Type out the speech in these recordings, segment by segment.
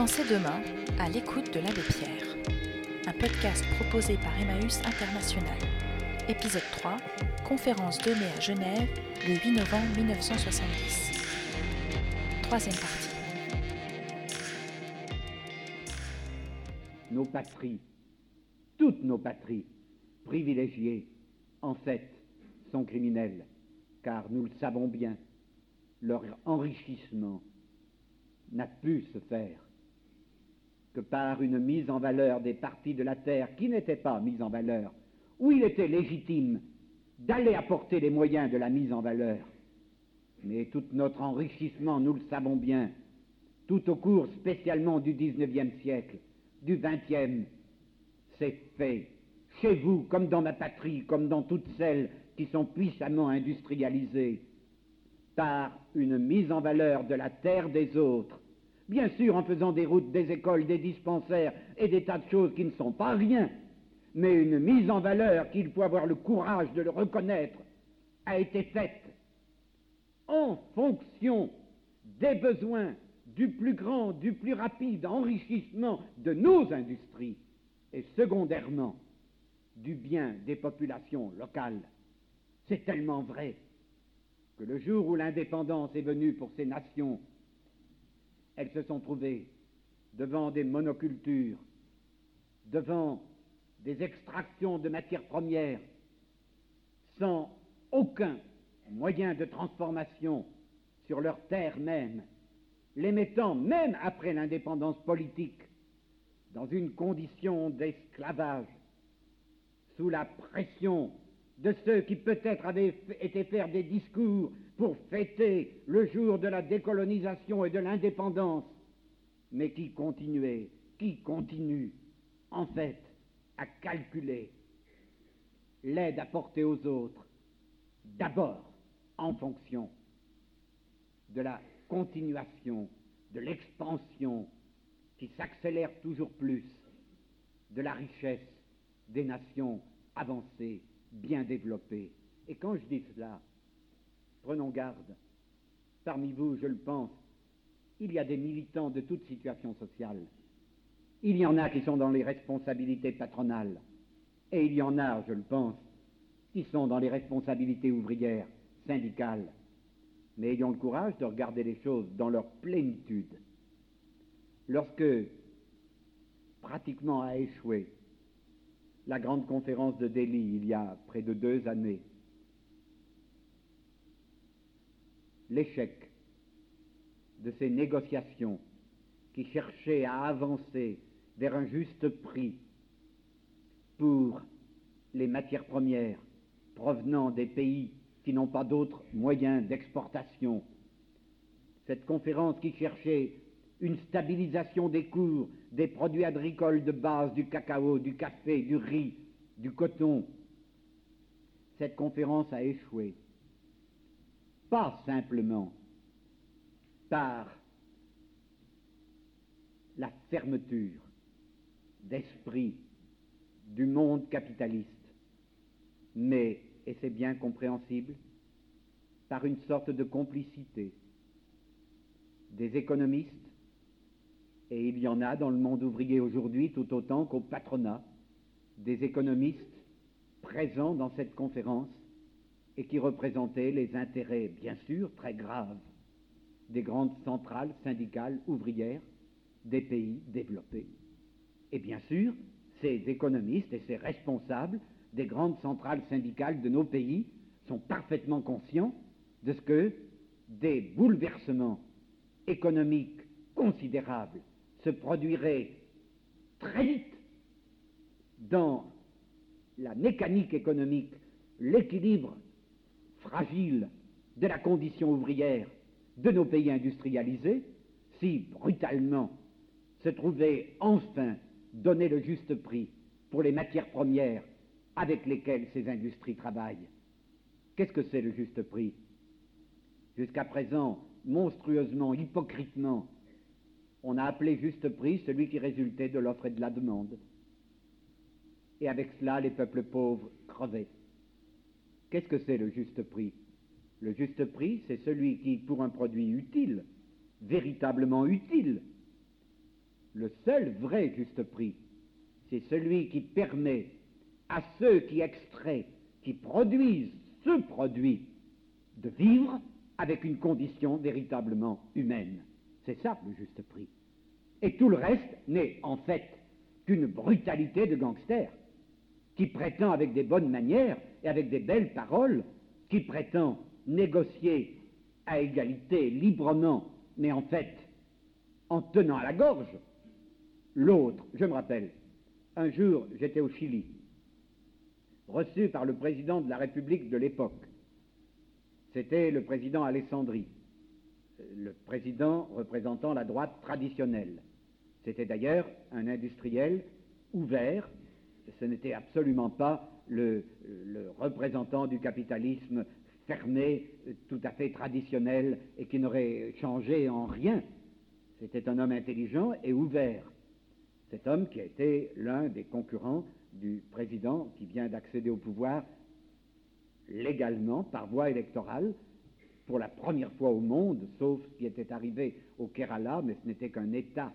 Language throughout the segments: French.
Pensez demain à l'écoute de l'abbé Pierre, un podcast proposé par Emmaüs International. Épisode 3, conférence donnée à Genève le 8 novembre 1970. Troisième partie. Nos patries, toutes nos patries, privilégiées, en fait, sont criminelles, car nous le savons bien, leur enrichissement n'a pu se faire que par une mise en valeur des parties de la terre qui n'étaient pas mises en valeur, où il était légitime d'aller apporter les moyens de la mise en valeur. Mais tout notre enrichissement, nous le savons bien, tout au cours spécialement du XIXe siècle, du XXe, c'est fait chez vous, comme dans ma patrie, comme dans toutes celles qui sont puissamment industrialisées, par une mise en valeur de la terre des autres, bien sûr en faisant des routes, des écoles, des dispensaires et des tas de choses qui ne sont pas rien, mais une mise en valeur qu'il faut avoir le courage de le reconnaître a été faite en fonction des besoins du plus grand, du plus rapide enrichissement de nos industries et secondairement du bien des populations locales. C'est tellement vrai que le jour où l'indépendance est venue pour ces nations elles se sont trouvées devant des monocultures, devant des extractions de matières premières, sans aucun moyen de transformation sur leur terre même, les mettant, même après l'indépendance politique, dans une condition d'esclavage, sous la pression de ceux qui peut-être avaient été faire des discours pour fêter le jour de la décolonisation et de l'indépendance, mais qui continuaient, qui continuent, en fait, à calculer l'aide apportée aux autres, d'abord en fonction de la continuation, de l'expansion qui s'accélère toujours plus de la richesse des nations avancées bien développé. Et quand je dis cela, prenons garde. Parmi vous, je le pense, il y a des militants de toute situation sociale. Il y en a qui sont dans les responsabilités patronales. Et il y en a, je le pense, qui sont dans les responsabilités ouvrières, syndicales. Mais ayons le courage de regarder les choses dans leur plénitude. Lorsque, pratiquement à échoué, la grande conférence de Delhi il y a près de deux années. L'échec de ces négociations qui cherchaient à avancer vers un juste prix pour les matières premières provenant des pays qui n'ont pas d'autres moyens d'exportation. Cette conférence qui cherchait une stabilisation des cours des produits agricoles de base, du cacao, du café, du riz, du coton. Cette conférence a échoué. Pas simplement par la fermeture d'esprit du monde capitaliste, mais, et c'est bien compréhensible, par une sorte de complicité des économistes et il y en a dans le monde ouvrier aujourd'hui tout autant qu'au patronat, des économistes présents dans cette conférence et qui représentaient les intérêts, bien sûr, très graves, des grandes centrales syndicales ouvrières des pays développés. Et bien sûr, ces économistes et ces responsables des grandes centrales syndicales de nos pays sont parfaitement conscients de ce que des bouleversements économiques considérables se produirait très vite dans la mécanique économique, l'équilibre fragile de la condition ouvrière de nos pays industrialisés, si brutalement se trouvait enfin donné le juste prix pour les matières premières avec lesquelles ces industries travaillent. Qu'est-ce que c'est le juste prix? Jusqu'à présent, monstrueusement, hypocritement, on a appelé juste prix celui qui résultait de l'offre et de la demande. Et avec cela, les peuples pauvres crevaient. Qu'est-ce que c'est le juste prix? Le juste prix, c'est celui qui, pour un produit utile, véritablement utile, Le seul vrai juste prix, c'est celui qui permet à ceux qui extraient, qui produisent ce produit, de vivre avec une condition véritablement humaine. C'est ça le juste prix. Et tout le reste n'est en fait qu'une brutalité de gangster qui prétend avec des bonnes manières et avec des belles paroles, qui prétend négocier à égalité, librement, mais en fait en tenant à la gorge l'autre. Je me rappelle, un jour j'étais au Chili, reçu par le président de la République de l'époque. C'était le président Alessandri, le président représentant la droite traditionnelle. C'était d'ailleurs un industriel ouvert, ce n'était absolument pas le, représentant du capitalisme fermé, tout à fait traditionnel et qui n'aurait changé en rien. C'était un homme intelligent et ouvert. Cet homme qui a été l'un des concurrents du président qui vient d'accéder au pouvoir légalement par voie électorale pour la première fois au monde, sauf ce qui était arrivé au Kerala, mais ce n'était qu'un État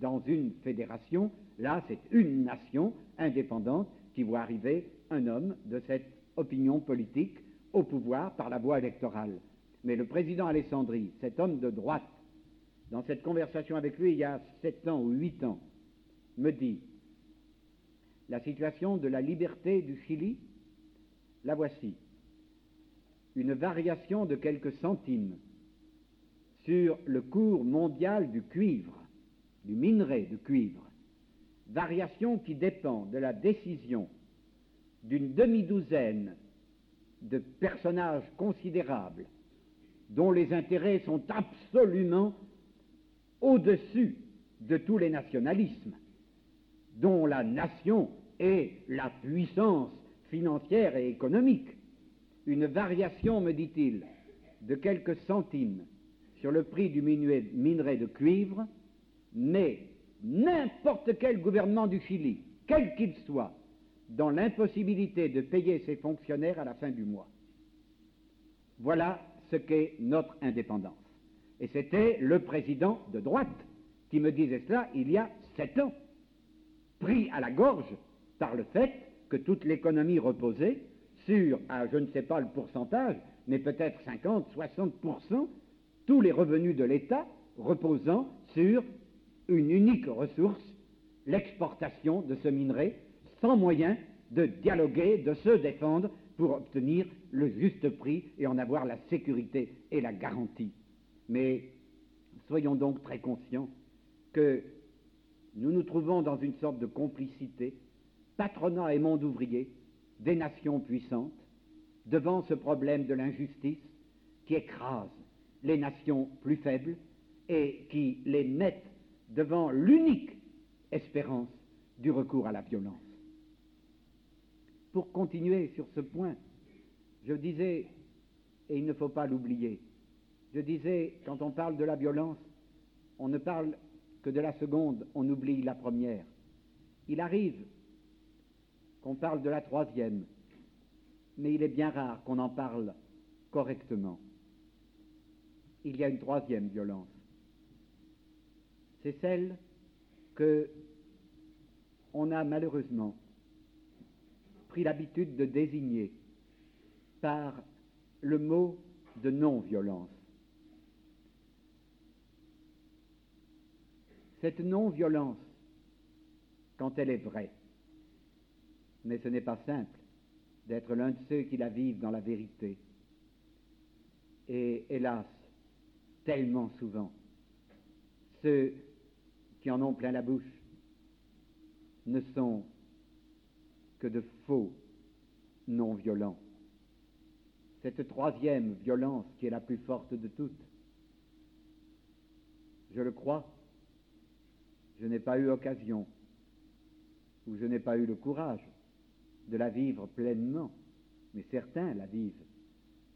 dans une fédération. Là, c'est une nation indépendante qui voit arriver un homme de cette opinion politique au pouvoir par la voie électorale. Mais le président Alessandri, cet homme de droite, dans cette conversation avec lui il y a sept ans ou huit ans, me dit la situation de la liberté du Chili, la voici. Une variation de quelques centimes sur le cours mondial du cuivre, du minerai de cuivre, variation qui dépend de la décision d'une demi-douzaine de personnages considérables dont les intérêts sont absolument au-dessus de tous les nationalismes, dont la nation est la puissance financière et économique. Une variation, me dit-il, de quelques centimes sur le prix du minerai de cuivre, mais n'importe quel gouvernement du Chili, quel qu'il soit, dans l'impossibilité de payer ses fonctionnaires à la fin du mois. Voilà ce qu'est notre indépendance. Et c'était le président de droite qui me disait cela il y a sept ans, pris à la gorge par le fait que toute l'économie reposait sur, à je ne sais pas le pourcentage, mais peut-être 50, 60%, tous les revenus de l'État reposant sur une unique ressource, l'exportation de ce minerai, sans moyen de dialoguer, de se défendre pour obtenir le juste prix et en avoir la sécurité et la garantie. Mais soyons donc très conscients que nous nous trouvons dans une sorte de complicité, patronat et monde ouvrier, des nations puissantes, devant ce problème de l'injustice qui écrase les nations plus faibles et qui les met devant l'unique espérance du recours à la violence. Pour continuer sur ce point, je disais, et il ne faut pas l'oublier, je disais, quand on parle de la violence, on ne parle que de la seconde, on oublie la première. Il arrive qu'on parle de la troisième, mais il est bien rare qu'on en parle correctement. Il y a une troisième violence. C'est celle que on a malheureusement pris l'habitude de désigner par le mot de non-violence. Cette non-violence, quand elle est vraie, mais ce n'est pas simple d'être l'un de ceux qui la vivent dans la vérité. Et hélas, tellement souvent, ceux qui en ont plein la bouche ne sont que de faux non-violents. Cette troisième violence qui est la plus forte de toutes, je le crois, je n'ai pas eu occasion ou je n'ai pas eu le courage de la vivre pleinement, mais certains la vivent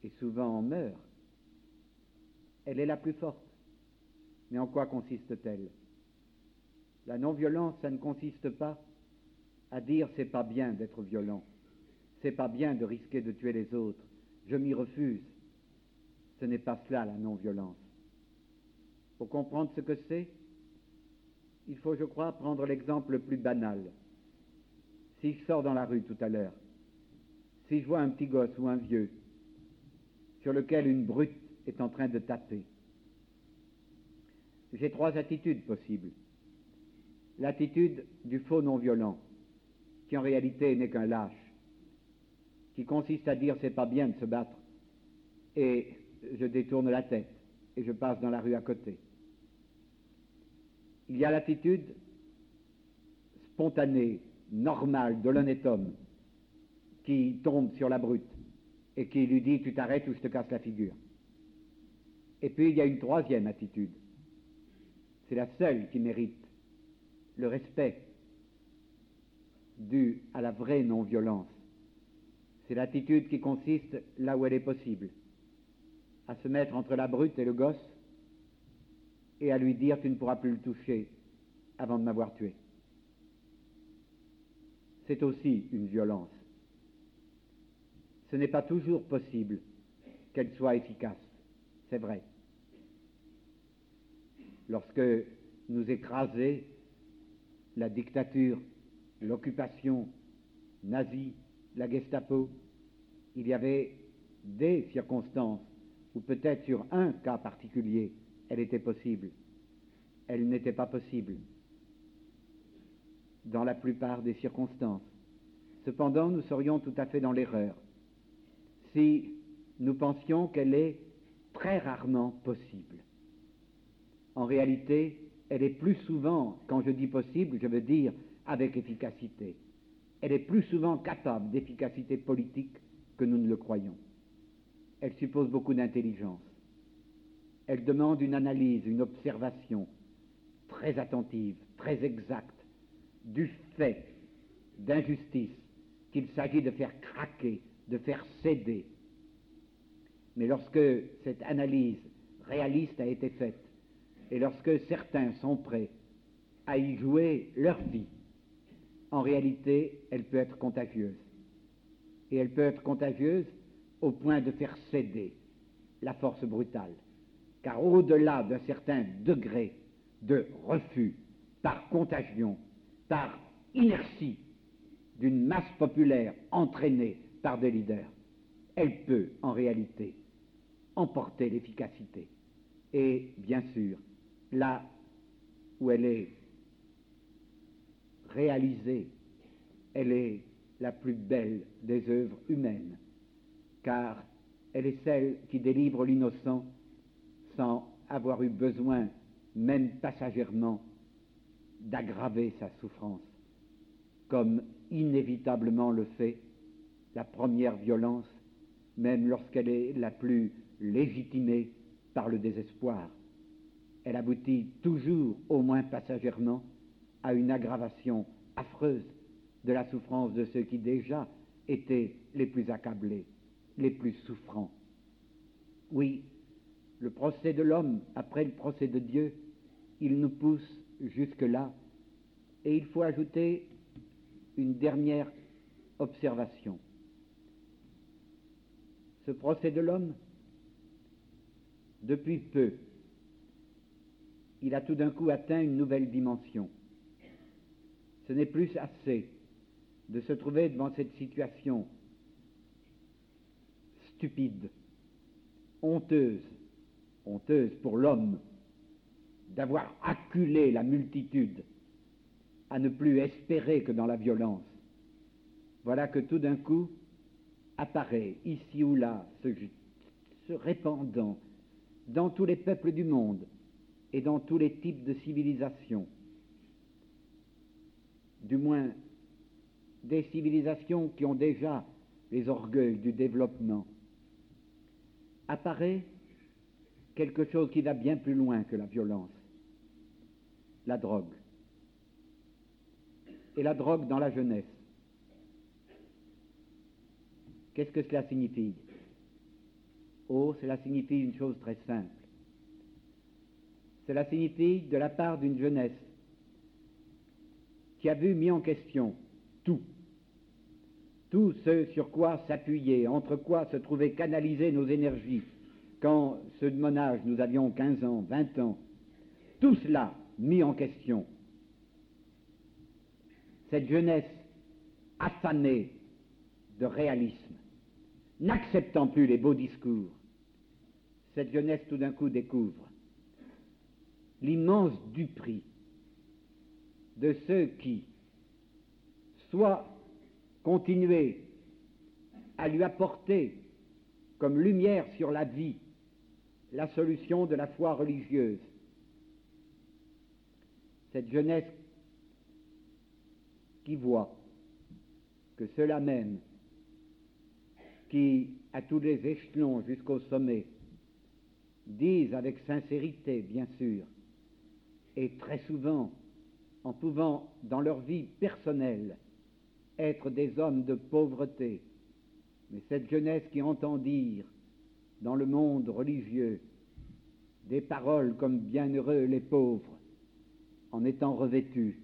et souvent en meurent. Elle est la plus forte. Mais en quoi consiste-t-elle? La non-violence, ça ne consiste pas à dire c'est pas bien d'être violent, c'est pas bien de risquer de tuer les autres, je m'y refuse. Ce n'est pas cela la non-violence. Pour comprendre ce que c'est, Il faut, je crois, prendre l'exemple le plus banal. Si je sors dans la rue tout à l'heure, si je vois un petit gosse ou un vieux sur lequel une brute est en train de taper, j'ai trois attitudes possibles. L'attitude du faux non-violent, qui en réalité n'est qu'un lâche, qui consiste à dire c'est pas bien de se battre, et je détourne la tête et je passe dans la rue à côté. Il y a l'attitude spontanée, normale de l'honnête homme qui tombe sur la brute et qui lui dit tu t'arrêtes ou je te casse la figure. Et puis il y a une troisième attitude. C'est la seule qui mérite le respect dû à la vraie non-violence. C'est l'attitude qui consiste là où elle est possible, à se mettre entre la brute et le gosse et à lui dire tu ne pourras plus le toucher avant de m'avoir tué. C'est aussi une violence. Ce n'est pas toujours possible qu'elle soit efficace, c'est vrai. Lorsque nous écrasait la dictature, l'occupation nazie, la Gestapo, il y avait des circonstances ou peut-être sur un cas particulier, elle était possible. Elle n'était pas possible dans la plupart des circonstances. Cependant, nous serions tout à fait dans l'erreur si nous pensions qu'elle est très rarement possible. En réalité, elle est plus souvent, quand je dis possible, je veux dire avec efficacité. Elle est plus souvent capable d'efficacité politique que nous ne le croyons. Elle suppose beaucoup d'intelligence. Elle demande une analyse, une observation très attentive, très exacte du fait d'injustice qu'il s'agit de faire craquer, de faire céder. Mais lorsque cette analyse réaliste a été faite, et lorsque certains sont prêts à y jouer leur vie, en réalité, elle peut être contagieuse. Et elle peut être contagieuse au point de faire céder la force brutale. Car au-delà d'un certain degré de refus par contagion, par inertie d'une masse populaire entraînée par des leaders, elle peut en réalité emporter l'efficacité. Et bien sûr, là où elle est réalisée, elle est la plus belle des œuvres humaines, car elle est celle qui délivre l'innocent sans avoir eu besoin, même passagèrement, d'aggraver sa souffrance, comme inévitablement le fait la première violence, même lorsqu'elle est la plus légitimée par le désespoir. Elle aboutit toujours, au moins passagèrement, à une aggravation affreuse de la souffrance de ceux qui déjà étaient les plus accablés, les plus souffrants. Oui, le procès de l'homme après le procès de Dieu, il nous pousse jusque-là. Et il faut ajouter une dernière observation. Ce procès de l'homme, depuis peu, il a tout d'un coup atteint une nouvelle dimension. Ce n'est plus assez de se trouver devant cette situation stupide, honteuse, honteuse pour l'homme, d'avoir acculé la multitude à ne plus espérer que dans la violence. Voilà que tout d'un coup apparaît ici ou là, se, répandant dans tous les peuples du monde et dans tous les types de civilisations, du moins des civilisations qui ont déjà les orgueils du développement, apparaît quelque chose qui va bien plus loin que la violence, la drogue. Et la drogue dans la jeunesse. Qu'est-ce que cela signifie? Oh, cela signifie une chose très simple. Cela signifie de la part d'une jeunesse qui a vu mis en question tout, tout ce sur quoi s'appuyer, entre quoi se trouvaient canaliser nos énergies, quand, de mon âge, nous avions 15 ans, 20 ans, tout cela mis en question. Cette jeunesse affamée de réalisme, n'acceptant plus les beaux discours, cette jeunesse tout d'un coup découvre l'immense duperie de ceux qui, soit continuer à lui apporter comme lumière sur la vie la solution de la foi religieuse. Cette jeunesse qui voit que ceux-là même, qui, à tous les échelons jusqu'au sommet, disent avec sincérité, bien sûr, et très souvent, en pouvant dans leur vie personnelle être des hommes de pauvreté, mais cette jeunesse qui entend dire dans le monde religieux des paroles comme bienheureux les pauvres, en étant revêtus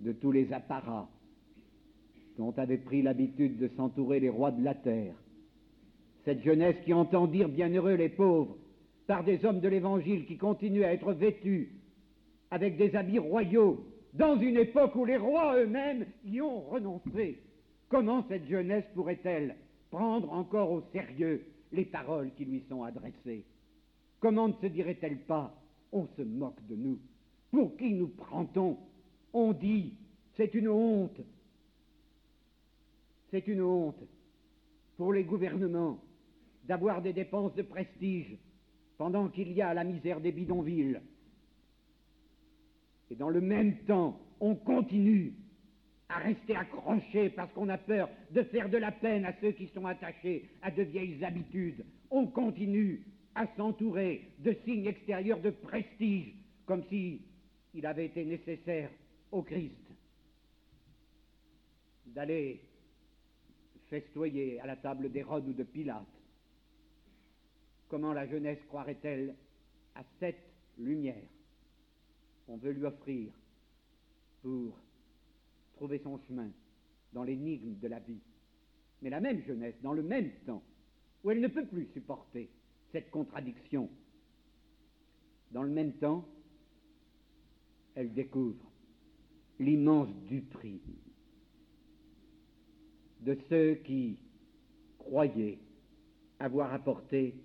de tous les apparats dont avaient pris l'habitude de s'entourer les rois de la terre. Cette jeunesse qui entend dire bienheureux les pauvres par des hommes de l'Évangile qui continuent à être vêtus avec des habits royaux dans une époque où les rois eux-mêmes y ont renoncé. Comment cette jeunesse pourrait-elle prendre encore au sérieux les paroles qui lui sont adressées? Comment ne se dirait-elle pas On se moque de nous. Pour qui nous prend-on? On dit c'est une honte. C'est une honte pour les gouvernements d'avoir des dépenses de prestige pendant qu'il y a la misère des bidonvilles. Et dans le même temps, on continue à rester accroché parce qu'on a peur de faire de la peine à ceux qui sont attachés à de vieilles habitudes. On continue à s'entourer de signes extérieurs de prestige, comme si il avait été nécessaire au Christ d'aller festoyer à la table d'Hérode ou de Pilate. Comment la jeunesse croirait-elle à cette lumière qu'on veut lui offrir pour trouver son chemin dans l'énigme de la vie. Mais la même jeunesse, dans le même temps, où elle ne peut plus supporter cette contradiction, dans le même temps, elle découvre l'immense duperie de ceux qui croyaient avoir apporté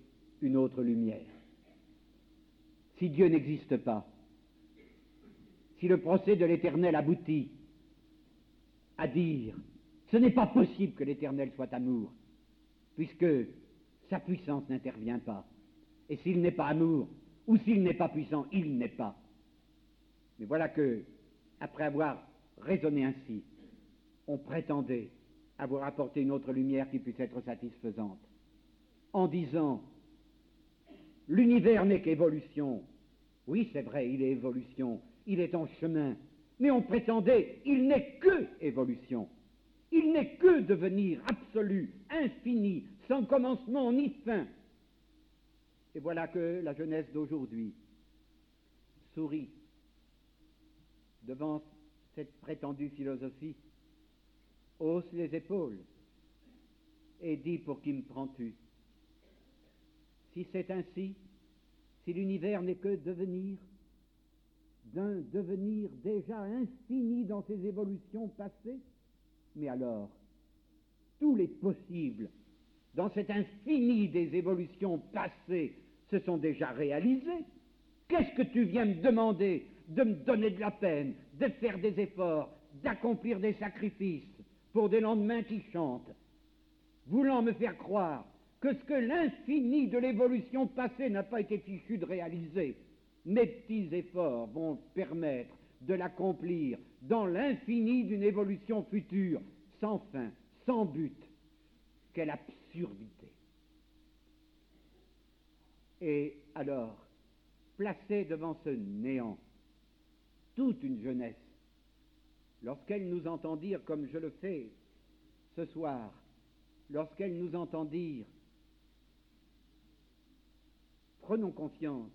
une autre lumière. Si Dieu n'existe pas, si le procès de l'Éternel aboutit à dire ce n'est pas possible que l'Éternel soit amour, puisque sa puissance n'intervient pas. Et s'il n'est pas amour, ou s'il n'est pas puissant, il n'est pas. Mais voilà que, après avoir raisonné ainsi, on prétendait avoir apporté une autre lumière qui puisse être satisfaisante, en disant l'univers n'est qu'évolution. Oui, c'est vrai, il est évolution, il est en chemin, mais on prétendait, il n'est que évolution. Il n'est que devenir absolu, infini, sans commencement ni fin. Et voilà que la jeunesse d'aujourd'hui sourit devant cette prétendue philosophie, hausse les épaules et dit pour qui me prends-tu? Si c'est ainsi, si l'univers n'est que devenir, d'un devenir déjà infini dans ses évolutions passées, mais alors, tous les possibles dans cet infini des évolutions passées se sont déjà réalisés. Qu'est-ce que tu viens me demander de me donner de la peine, de faire des efforts, d'accomplir des sacrifices pour des lendemains qui chantent, voulant me faire croire que ce que l'infini de l'évolution passée n'a pas été fichu de réaliser, mes petits efforts vont permettre de l'accomplir dans l'infini d'une évolution future, sans fin, sans but. Quelle absurdité. Et alors, placée devant ce néant, toute une jeunesse, lorsqu'elle nous entend dire, comme je le fais ce soir, lorsqu'elle nous entend dire, prenons conscience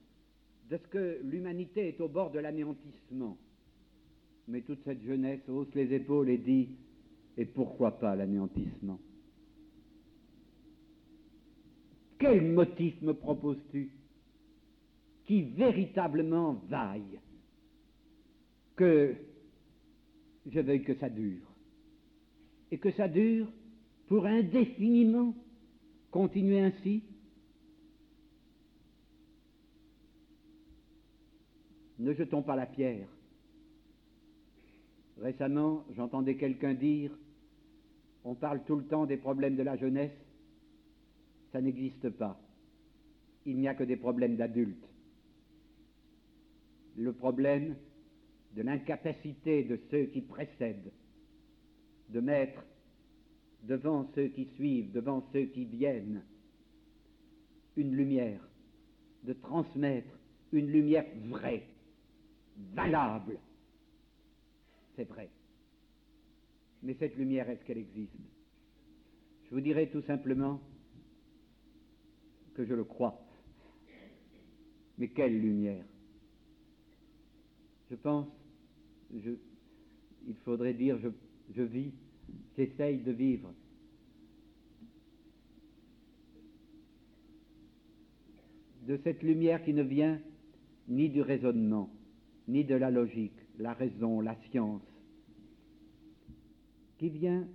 de ce que l'humanité est au bord de l'anéantissement. Mais toute cette jeunesse hausse les épaules et dit, et pourquoi pas l'anéantissement? Quel motif me proposes-tu qui véritablement vaille que je veuille que ça dure. Et que ça dure pour indéfiniment continuer ainsi. Ne jetons pas la pierre. Récemment, j'entendais quelqu'un dire, on parle tout le temps des problèmes de la jeunesse, ça n'existe pas. Il n'y a que des problèmes d'adultes. Le problème de l'incapacité de ceux qui précèdent de mettre devant ceux qui suivent, devant ceux qui viennent, une lumière, de transmettre une lumière vraie, valable. C'est vrai. Mais cette lumière, est-ce qu'elle existe? Je vous dirai tout simplement que je le crois. Mais quelle lumière? Je pense, il faudrait dire, je, je vis, j'essaye de vivre. De cette lumière qui ne vient ni du raisonnement, ni de la logique, la raison, la science, qui vient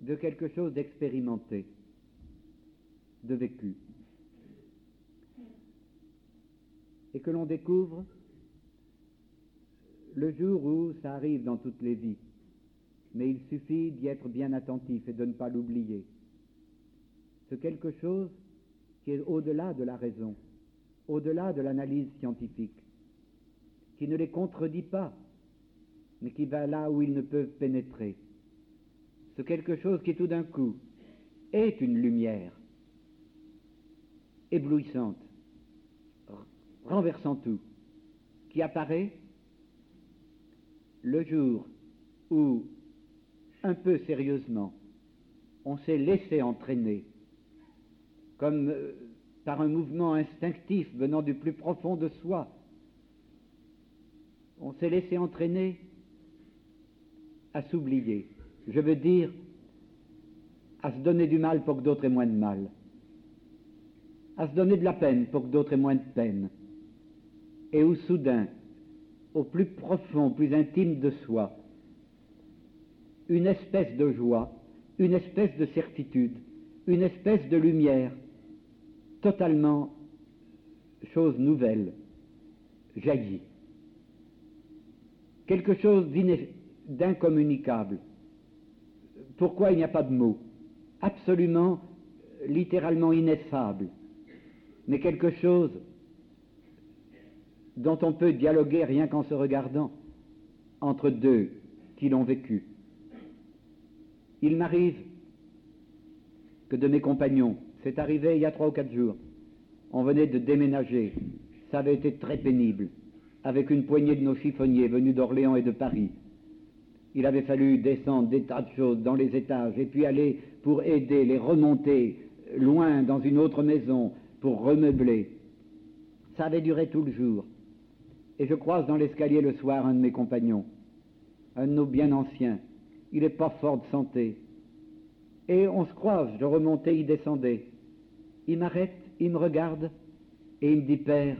de quelque chose d'expérimenté, de vécu, et que l'on découvre le jour où ça arrive dans toutes les vies. Mais il suffit d'y être bien attentif et de ne pas l'oublier. C'est quelque chose qui est au-delà de la raison, au-delà de l'analyse scientifique, qui ne les contredit pas, mais qui va là où ils ne peuvent pénétrer. C'est quelque chose qui tout d'un coup est une lumière éblouissante, renversant tout, qui apparaît le jour où, un peu sérieusement, on s'est laissé entraîner, comme euh, par un mouvement instinctif venant du plus profond de soi, on s'est laissé entraîner à s'oublier. Je veux dire, à se donner du mal pour que d'autres aient moins de mal, à se donner de la peine pour que d'autres aient moins de peine, et où soudain, au plus profond, plus intime de soi, une espèce de joie, une espèce de certitude, une espèce de lumière, totalement chose nouvelle, jaillit. Quelque chose d'incommunicable. Pourquoi il n'y a pas de mots? Absolument, littéralement ineffable, mais quelque chose dont on peut dialoguer rien qu'en se regardant entre deux qui l'ont vécu. Il m'arrive que de mes compagnons, c'est arrivé il y a trois ou quatre jours, on venait de déménager, ça avait été très pénible, avec une poignée de nos chiffonniers venus d'Orléans et de Paris. Il avait fallu descendre des tas de choses dans les étages et puis aller pour aider, les remonter loin dans une autre maison pour remeubler. Ça avait duré tout le jour et je croise dans l'escalier le soir un de mes compagnons, un de nos bien anciens. Il n'est pas fort de santé. Et on se croise, je remontais, il descendait. Il m'arrête, il me regarde et il me dit, Père,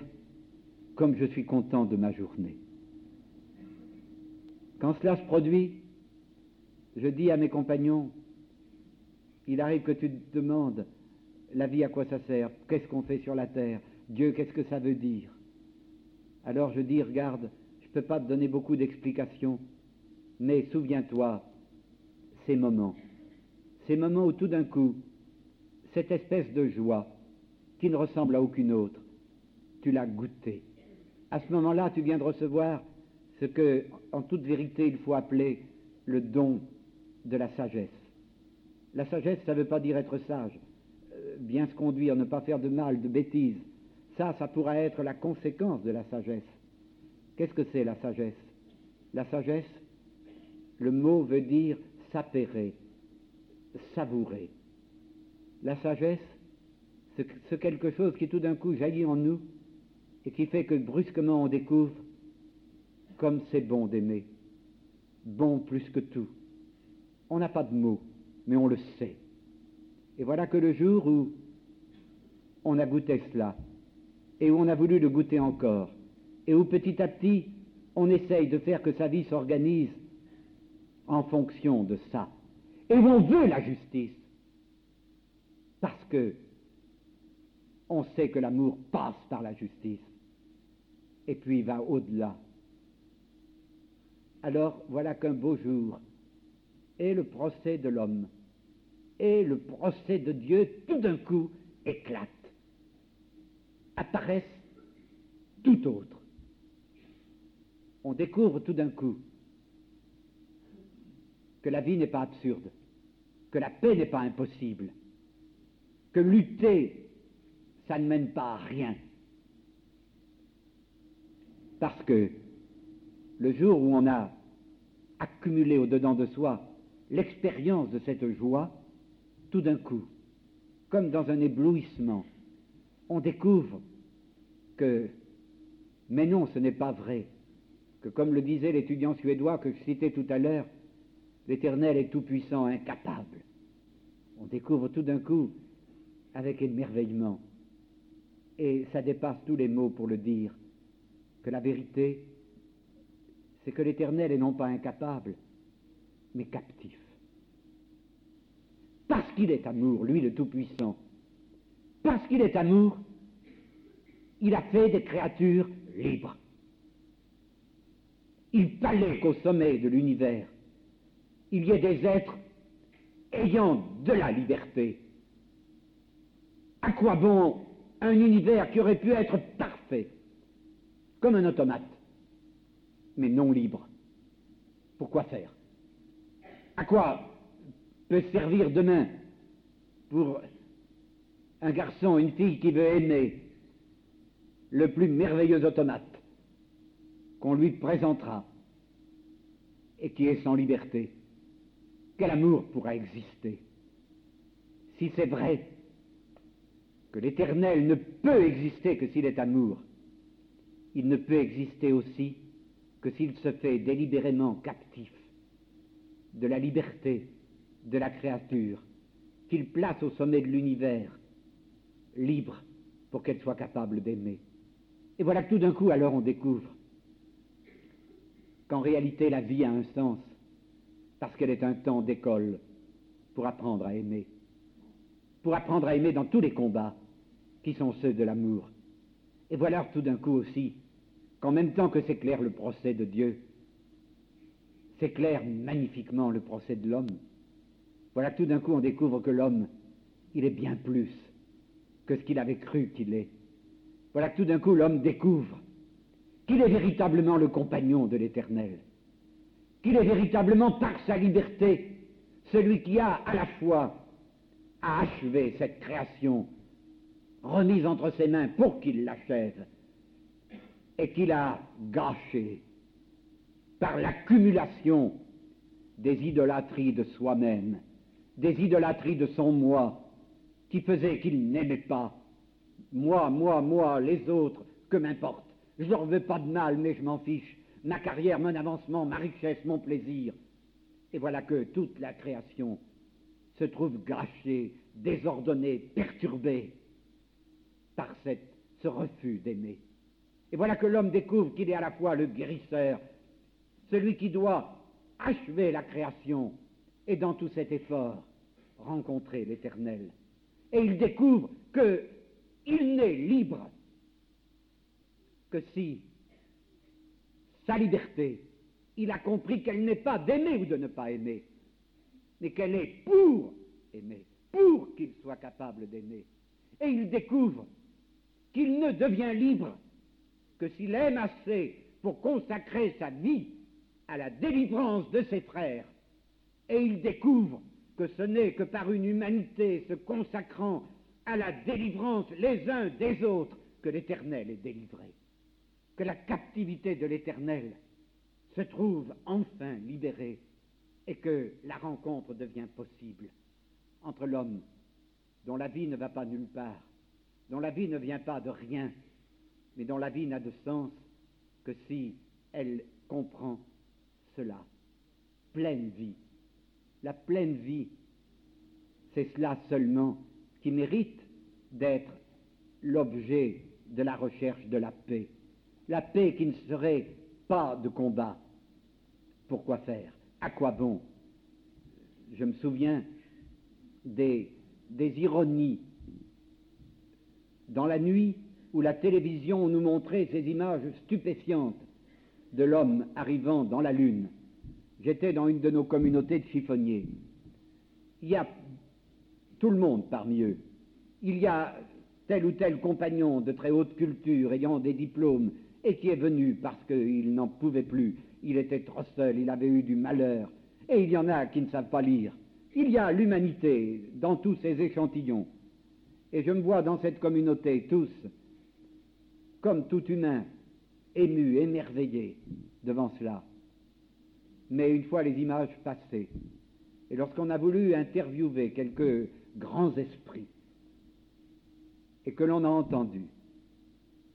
comme je suis content de ma journée. Quand cela se produit, je dis à mes compagnons, il arrive que tu te demandes, la vie à quoi ça sert Qu'est-ce qu'on fait sur la terre Dieu, qu'est-ce que ça veut dire alors je dis, regarde, je ne peux pas te donner beaucoup d'explications, mais souviens-toi, ces moments, ces moments où tout d'un coup, cette espèce de joie, qui ne ressemble à aucune autre, tu l'as goûtée. À ce moment-là, tu viens de recevoir ce que, en toute vérité, il faut appeler le don de la sagesse. La sagesse, ça ne veut pas dire être sage, euh, bien se conduire, ne pas faire de mal, de bêtises, ça, ça pourra être la conséquence de la sagesse. Qu'est-ce que c'est la sagesse? La sagesse, le mot veut dire s'appairer, savourer. La sagesse, c'est quelque chose qui tout d'un coup jaillit en nous et qui fait que brusquement on découvre comme c'est bon d'aimer, bon plus que tout. On n'a pas de mots, mais on le sait. Et voilà que le jour où on a goûté cela, et où on a voulu le goûter encore, et où petit à petit on essaye de faire que sa vie s'organise en fonction de ça, et où on veut la justice, parce que on sait que l'amour passe par la justice, et puis va au-delà. Alors voilà qu'un beau jour, et le procès de l'homme, et le procès de Dieu tout d'un coup éclatent, apparaissent tout autres. On découvre tout d'un coup que la vie n'est pas absurde, que la paix n'est pas impossible, que lutter, ça ne mène pas à rien. Parce que le jour où on a accumulé au-dedans de soi l'expérience de cette joie, tout d'un coup, comme dans un éblouissement, on découvre que, mais non, ce n'est pas vrai, que comme le disait l'étudiant suédois que je citais tout à l'heure, l'Éternel est tout-puissant, incapable. On découvre tout d'un coup, avec émerveillement, et ça dépasse tous les mots pour le dire, que la vérité, c'est que l'Éternel est non pas incapable, mais captif. Parce qu'il est amour, lui le Tout-Puissant, parce qu'il est amour, il a fait des créatures libres. Il fallait qu'au sommet de l'univers, il y ait des êtres ayant de la liberté. À quoi bon un univers qui aurait pu être parfait, comme un automate, mais non libre? Pourquoi faire? À quoi peut servir demain pour un garçon, une fille qui veut aimer le plus merveilleux automate qu'on lui présentera et qui est sans liberté? Quel amour pourra exister Si c'est vrai? Que l'Éternel ne peut exister que s'il est amour, il ne peut exister aussi que s'il se fait délibérément captif de la liberté de la créature, qu'il place au sommet de l'univers, libre pour qu'elle soit capable d'aimer. Et voilà que tout d'un coup, alors, on découvre qu'en réalité, la vie a un sens, parce qu'elle est un temps d'école pour apprendre à aimer, pour apprendre à aimer dans tous les combats qui sont ceux de l'amour. Et voilà tout d'un coup aussi qu'en même temps que s'éclaire le procès de Dieu, s'éclaire magnifiquement le procès de l'homme. Voilà tout d'un coup on découvre que l'homme, il est bien plus que ce qu'il avait cru qu'il est. Voilà tout d'un coup l'homme découvre qu'il est véritablement le compagnon de l'Éternel, qu'il est véritablement par sa liberté celui qui a à la fois achevé cette création remise entre ses mains pour qu'il l'achève et qu'il a gâché par l'accumulation des idolâtries de soi-même, des idolâtries de son moi, qui faisaient qu'il n'aimait pas. Moi, moi, moi, les autres, que m'importe. Je leur veux pas de mal, mais je m'en fiche. Ma carrière, mon avancement, ma richesse, mon plaisir. Et voilà que toute la création se trouve gâchée, désordonnée, perturbée par ce refus d'aimer. Et voilà que l'homme découvre qu'il est à la fois le guérisseur, celui qui doit achever la création, et dans tout cet effort, rencontrer l'Éternel. Et il découvre qu'il n'est libre que si sa liberté, il a compris qu'elle n'est pas d'aimer ou de ne pas aimer, mais qu'elle est pour aimer, pour qu'il soit capable d'aimer. Et il découvre qu'il ne devient libre que s'il aime assez pour consacrer sa vie à la délivrance de ses frères. Et il découvre que ce n'est que par une humanité se consacrant à la délivrance les uns des autres que l'Éternel est délivré, que la captivité de l'Éternel se trouve enfin libérée et que la rencontre devient possible entre l'homme dont la vie ne va pas nulle part, dont la vie ne vient pas de rien, mais dont la vie n'a de sens que si elle comprend cela. Pleine vie. La pleine vie, c'est cela seulement qui mérite d'être l'objet de la recherche de la paix. la paix qui ne serait pas de combat. Pourquoi faire? À quoi bon Je me souviens des, ironies dans la nuit où la télévision nous montrait ces images stupéfiantes de l'homme arrivant dans la Lune. J'étais dans une de nos communautés de chiffonniers. Il y a tout le monde parmi eux. Il y a tel ou tel compagnon de très haute culture ayant des diplômes et qui est venu parce qu'il n'en pouvait plus. Il était trop seul, il avait eu du malheur. Et il y en a qui ne savent pas lire. Il y a l'humanité dans tous ces échantillons. Et je me vois dans cette communauté tous, comme tout humain, ému, émerveillé devant cela. Mais une fois les images passées, et lorsqu'on a voulu interviewer quelques grands esprits, et que l'on a entendu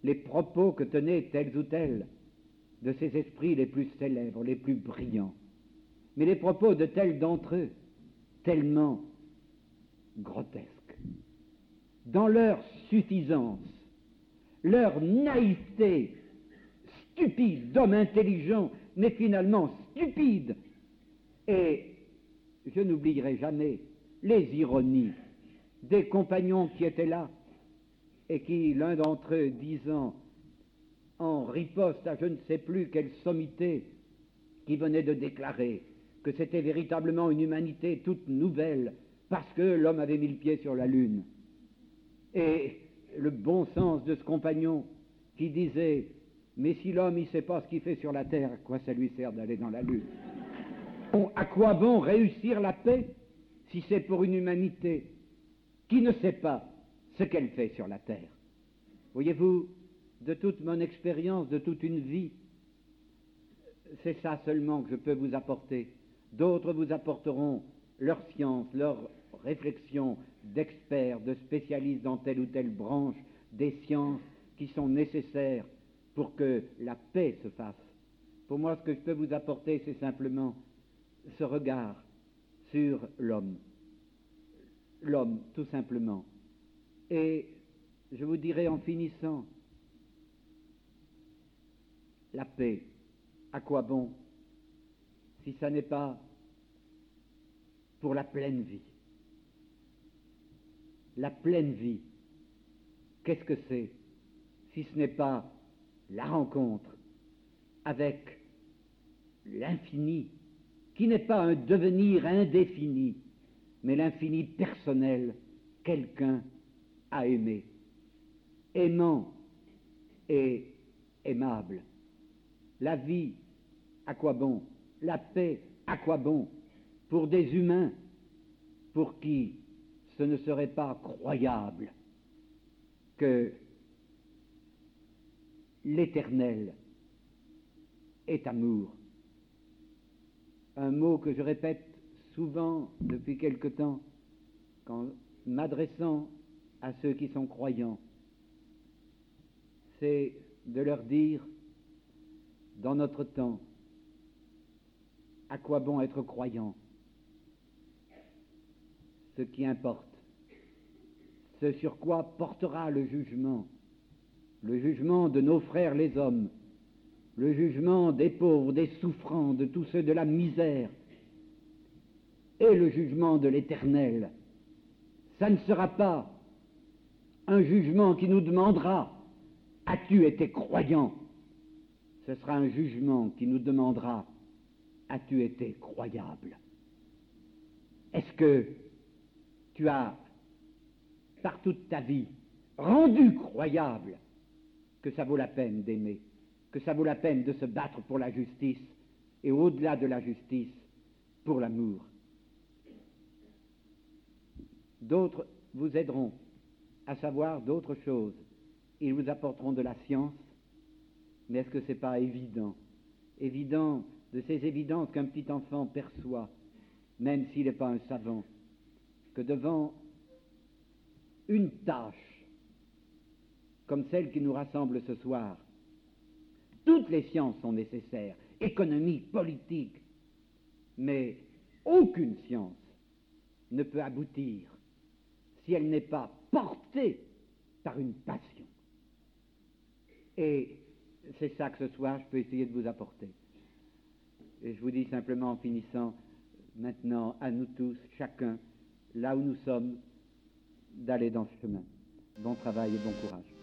les propos que tenaient tels ou tels de ces esprits les plus célèbres, les plus brillants, mais les propos de tels d'entre eux, tellement grotesques, dans leur suffisance, leur naïveté stupide d'homme intelligent, mais finalement stupide. Et je n'oublierai jamais les ironies des compagnons qui étaient là et qui, l'un d'entre eux disant en riposte à je ne sais plus quelle sommité, qui venait de déclarer que c'était véritablement une humanité toute nouvelle parce que l'homme avait mis le pied sur la lune. Et le bon sens de ce compagnon qui disait mais si l'homme ne sait pas ce qu'il fait sur la terre, à quoi ça lui sert d'aller dans la lune? À quoi bon réussir la paix si c'est pour une humanité qui ne sait pas ce qu'elle fait sur la terre? Voyez-vous, de toute mon expérience, de toute une vie, c'est ça seulement que je peux vous apporter. D'autres vous apporteront leur science, leur réflexion d'experts, de spécialistes dans telle ou telle branche des sciences qui sont nécessaires pour que la paix se fasse. Pour moi, ce que je peux vous apporter, c'est simplement ce regard sur l'homme. L'homme, tout simplement. Et je vous dirai en finissant, la paix, à quoi bon si ça n'est pas pour la pleine vie? La pleine vie, qu'est-ce que c'est si ce n'est pas la rencontre avec l'infini, qui n'est pas un devenir indéfini, mais l'infini personnel, quelqu'un a aimé, aimant et aimable? La vie, à quoi bon? La paix, à quoi bon? Pour des humains pour qui ce ne serait pas croyable que l'éternel est amour. Un mot que je répète souvent depuis quelque temps, quand m'adressant à ceux qui sont croyants, c'est de leur dire, dans notre temps, à quoi bon être croyant? Ce qui importe, ce sur quoi portera le jugement, le jugement de nos frères les hommes, le jugement des pauvres, des souffrants, de tous ceux de la misère, et le jugement de l'Éternel. Ça ne sera pas un jugement qui nous demandera As-tu été croyant? Ce sera un jugement qui nous demandera As-tu été croyable? Est-ce que tu as, par toute ta vie, rendu croyable que ça vaut la peine d'aimer, que ça vaut la peine de se battre pour la justice et au-delà de la justice, pour l'amour? D'autres vous aideront à savoir d'autres choses. Ils vous apporteront de la science, mais est-ce que ce n'est pas évident? Évident de ces évidences qu'un petit enfant perçoit, même s'il n'est pas un savant, que devant une tâche comme celle qui nous rassemble ce soir. Toutes les sciences sont nécessaires, économie, politique, mais aucune science ne peut aboutir si elle n'est pas portée par une passion. Et c'est ça que ce soir je peux essayer de vous apporter. Et je vous dis simplement en finissant, maintenant à nous tous, chacun, là où nous sommes, d'aller dans ce chemin. Bon travail et bon courage.